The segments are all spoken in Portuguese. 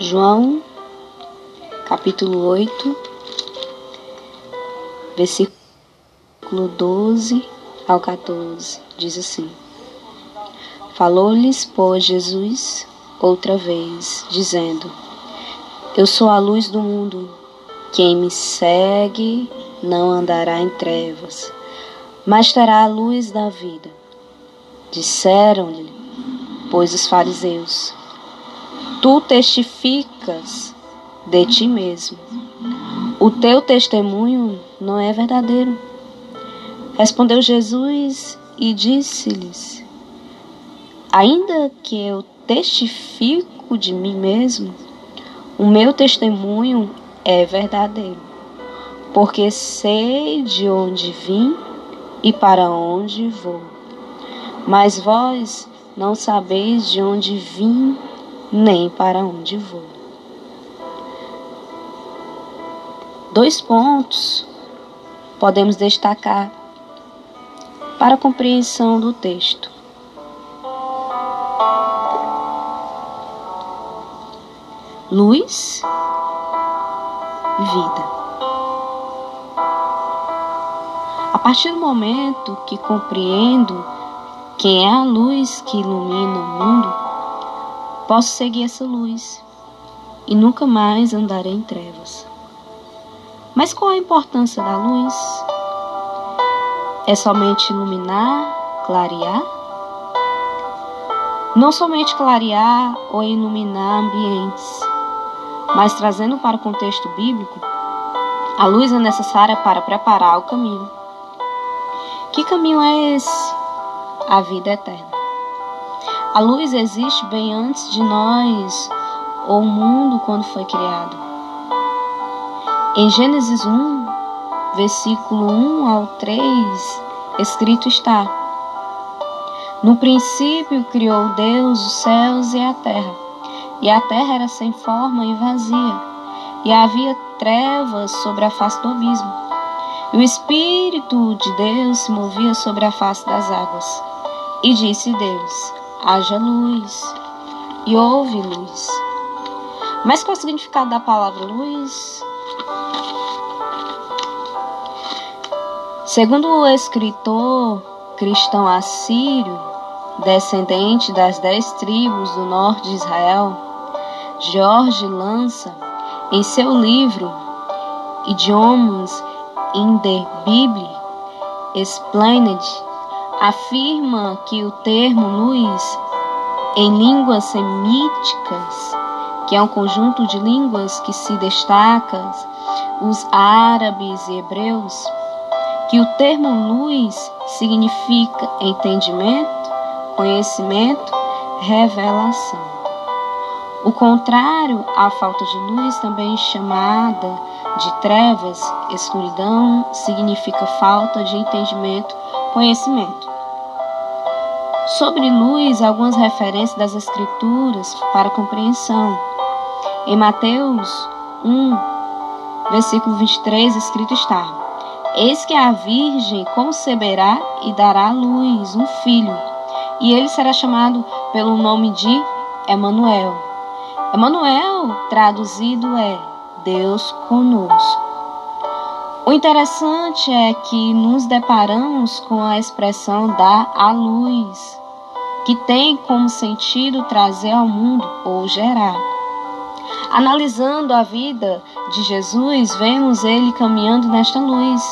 João, capítulo 8, versículo 12 ao 14, diz assim: Falou-lhes, pois, Jesus outra vez, dizendo: Eu sou a luz do mundo. Quem me segue não andará em trevas, mas terá a luz da vida. Disseram-lhe, pois, os fariseus: Tu testificas de ti mesmo. O teu testemunho não é verdadeiro. Respondeu Jesus e disse-lhes: Ainda que eu testifico de mim mesmo, o meu testemunho é verdadeiro, porque sei de onde vim e para onde vou. Mas vós não sabeis de onde vim nem para onde vou. Dois pontos podemos destacar para a compreensão do texto. Luz e vida. A partir do momento que compreendo quem é a luz que ilumina o mundo, Posso seguir essa luz e nunca mais andarei em trevas. Mas qual a importância da luz? É somente iluminar, clarear? Não somente clarear ou iluminar ambientes, mas trazendo para o contexto bíblico, a luz é necessária para preparar o caminho. Que caminho é esse? A vida eterna. A luz existe bem antes de nós ou o mundo quando foi criado. Em Gênesis 1, versículo 1 ao 3, escrito está: No princípio criou Deus os céus e a terra, e a terra era sem forma e vazia, e havia trevas sobre a face do abismo. E o Espírito de Deus se movia sobre a face das águas. E disse Deus: haja luz e houve luz. Mas qual é o significado da palavra luz? Segundo o escritor cristão assírio, descendente das dez tribos do norte de Israel, George lança em seu livro Idiomas in the Bible Explained afirma que o termo luz em línguas semíticas, que é um conjunto de línguas que se destacam, os árabes e hebreus, que o termo luz significa entendimento, conhecimento, revelação. O contrário à falta de luz, também chamada de trevas, escuridão, significa falta de entendimento, conhecimento. Sobre luz, algumas referências das Escrituras para compreensão. Em Mateus 1, versículo 23, escrito está: Eis que a Virgem conceberá e dará à luz um filho, e ele será chamado pelo nome de Emanuel. Emanuel, traduzido é Deus conosco. O interessante é que nos deparamos com a expressão dar à luz, que tem como sentido trazer ao mundo ou gerar. Analisando a vida de Jesus, vemos ele caminhando nesta luz.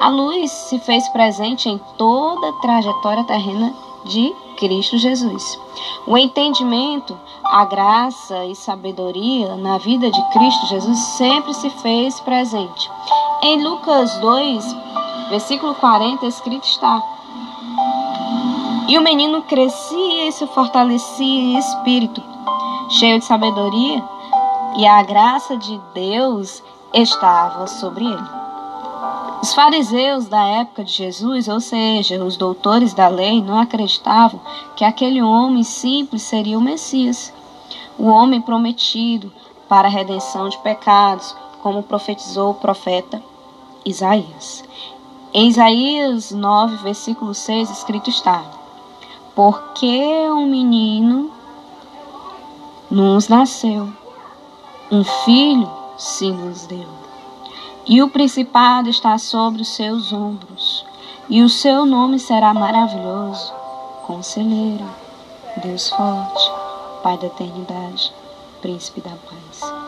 A luz se fez presente em toda a trajetória terrena de Cristo Jesus. O entendimento, a graça e sabedoria na vida de Cristo Jesus sempre se fez presente. Em Lucas 2, versículo 40, escrito está: E o menino crescia e se fortalecia em espírito, cheio de sabedoria, e a graça de Deus estava sobre ele. Os fariseus da época de Jesus, ou seja, os doutores da lei, não acreditavam que aquele homem simples seria o Messias, o homem prometido para a redenção de pecados, como profetizou o profeta Isaías. Em Isaías 9, versículo 6, escrito está: Porque um menino nos nasceu, um filho se nos deu. E o principado está sobre os seus ombros, e o seu nome será maravilhoso, conselheiro, Deus forte, Pai da eternidade, príncipe da paz.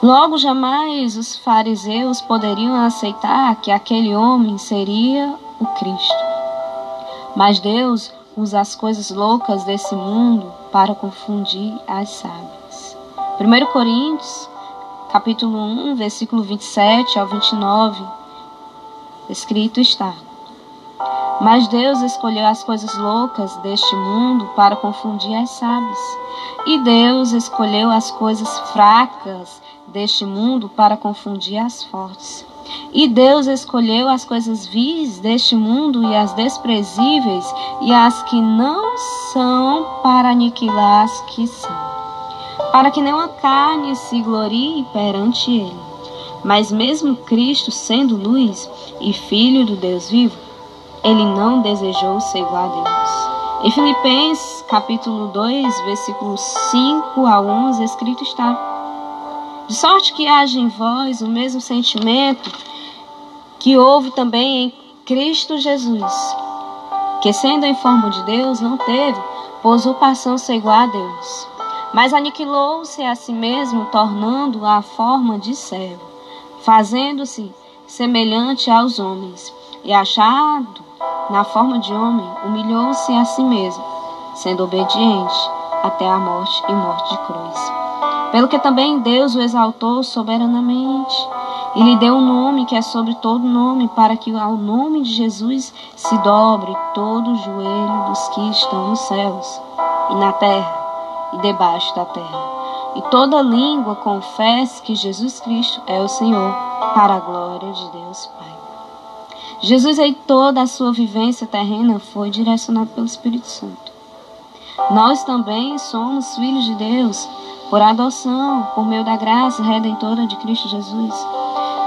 Logo jamais os fariseus poderiam aceitar que aquele homem seria o Cristo. Mas Deus usa as coisas loucas desse mundo para confundir as sábias. 1 Coríntios, capítulo 1, versículo 27 ao 29, escrito está: Mas Deus escolheu as coisas loucas deste mundo para confundir as sábias, e Deus escolheu as coisas fracas deste mundo para confundir as fortes. E Deus escolheu as coisas vis deste mundo e as desprezíveis e as que não são para aniquilar as que são, para que nenhuma carne se glorie perante ele. Mas mesmo Cristo, sendo luz e filho do Deus vivo, ele não desejou ser igual a Deus. Em Filipenses capítulo 2, versículos 5 a 11, escrito está: de sorte que haja em vós o mesmo sentimento que houve também em Cristo Jesus, que sendo em forma de Deus, não teve por usurpação ser igual a Deus, mas aniquilou-se a si mesmo, tornando a forma de servo, fazendo-se semelhante aos homens, e achado na forma de homem, humilhou-se a si mesmo, sendo obediente até a morte e morte de cruz. Pelo que também Deus o exaltou soberanamente e lhe deu um nome que é sobre todo nome, para que ao nome de Jesus se dobre todo o joelho dos que estão nos céus e na terra e debaixo da terra. E toda língua confesse que Jesus Cristo é o Senhor, para a glória de Deus Pai. Jesus, em toda a sua vivência terrena, foi direcionado pelo Espírito Santo. Nós também somos filhos de Deus por adoção, por meio da graça redentora de Cristo Jesus.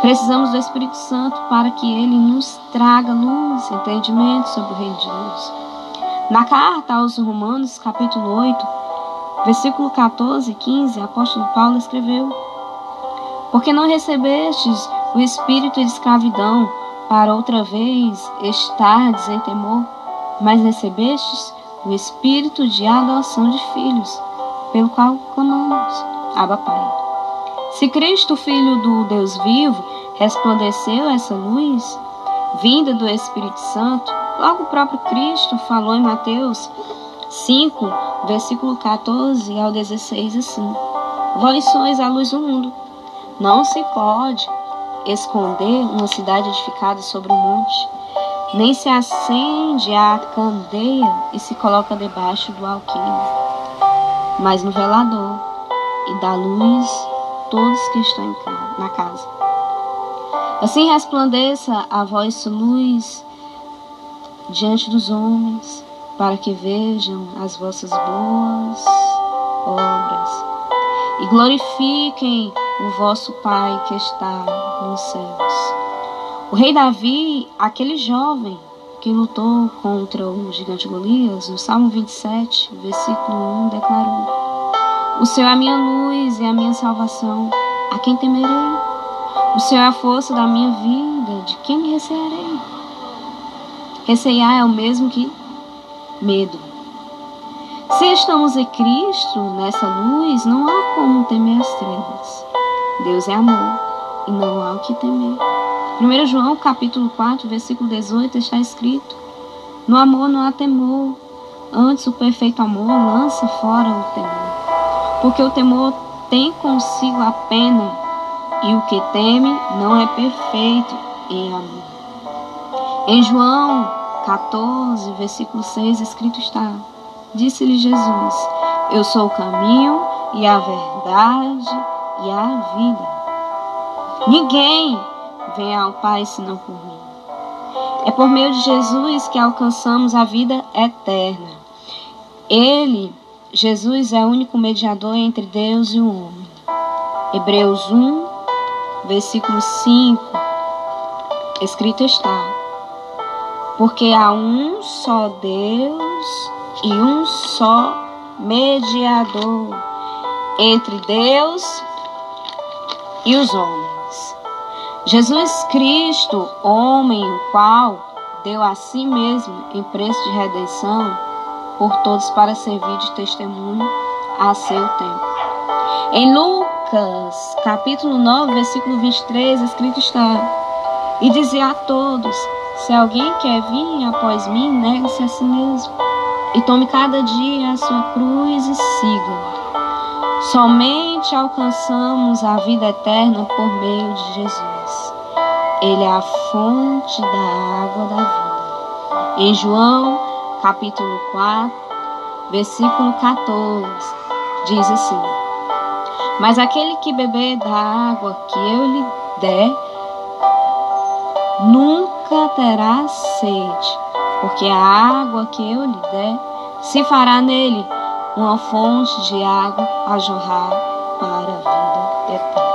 Precisamos do Espírito Santo para que ele nos traga luz, entendimento sobre o reino de Deus. Na carta aos Romanos, capítulo 8, versículo 14 e 15, o apóstolo Paulo escreveu: Porque não recebestes o espírito de escravidão para outra vez estardes em temor, mas recebestes o espírito de adoção de filhos pelo qual clamamos, Abba Pai. Se Cristo, Filho do Deus vivo, resplandeceu essa luz, vinda do Espírito Santo, logo o próprio Cristo falou em Mateus 5, versículo 14 ao 16 assim: Vós sois a luz do mundo. Não se pode esconder uma cidade edificada sobre um monte, nem se acende a candeia e se coloca debaixo do alqueire mas no velador, e dá luz todos que estão na casa. Assim resplandeça a vossa luz diante dos homens, para que vejam as vossas boas obras e glorifiquem o vosso Pai que está nos céus. O rei Davi, aquele jovem que lutou contra o gigante Golias, no Salmo 27, versículo 1, declarou: O Senhor é a minha luz e a minha salvação, a quem temerei? O Senhor é a força da minha vida, de quem recearei? Receiar é o mesmo que medo. Se estamos em Cristo, nessa luz, não há como temer as trevas. Deus é amor e não há o que temer. 1 João capítulo 4, versículo 18 está escrito: No amor não há temor, antes o perfeito amor lança fora o temor. Porque o temor tem consigo a pena, e o que teme não é perfeito em amor. Em João 14, versículo 6, escrito está: Disse-lhe Jesus: Eu sou o caminho e a verdade e a vida. Ninguém venha ao Pai senão por mim. É por meio de Jesus que alcançamos a vida eterna. Ele, Jesus, é o único mediador entre Deus e o homem. Hebreus 1, versículo 5, escrito está: Porque há um só Deus e um só mediador entre Deus e os homens. Jesus Cristo, homem, o qual deu a si mesmo em preço de redenção por todos para servir de testemunho a seu tempo. Em Lucas, capítulo 9, versículo 23, escrito está: E dizer a todos: Se alguém quer vir após mim, negue-se a si mesmo, e tome cada dia a sua cruz e siga. Somente alcançamos a vida eterna por meio de Jesus. Ele é a fonte da água da vida. Em João, capítulo 4, versículo 14, diz assim: Mas aquele que beber da água que eu lhe der, nunca terá sede, porque a água que eu lhe der se fará nele uma fonte de água a jorrar para a vida eterna.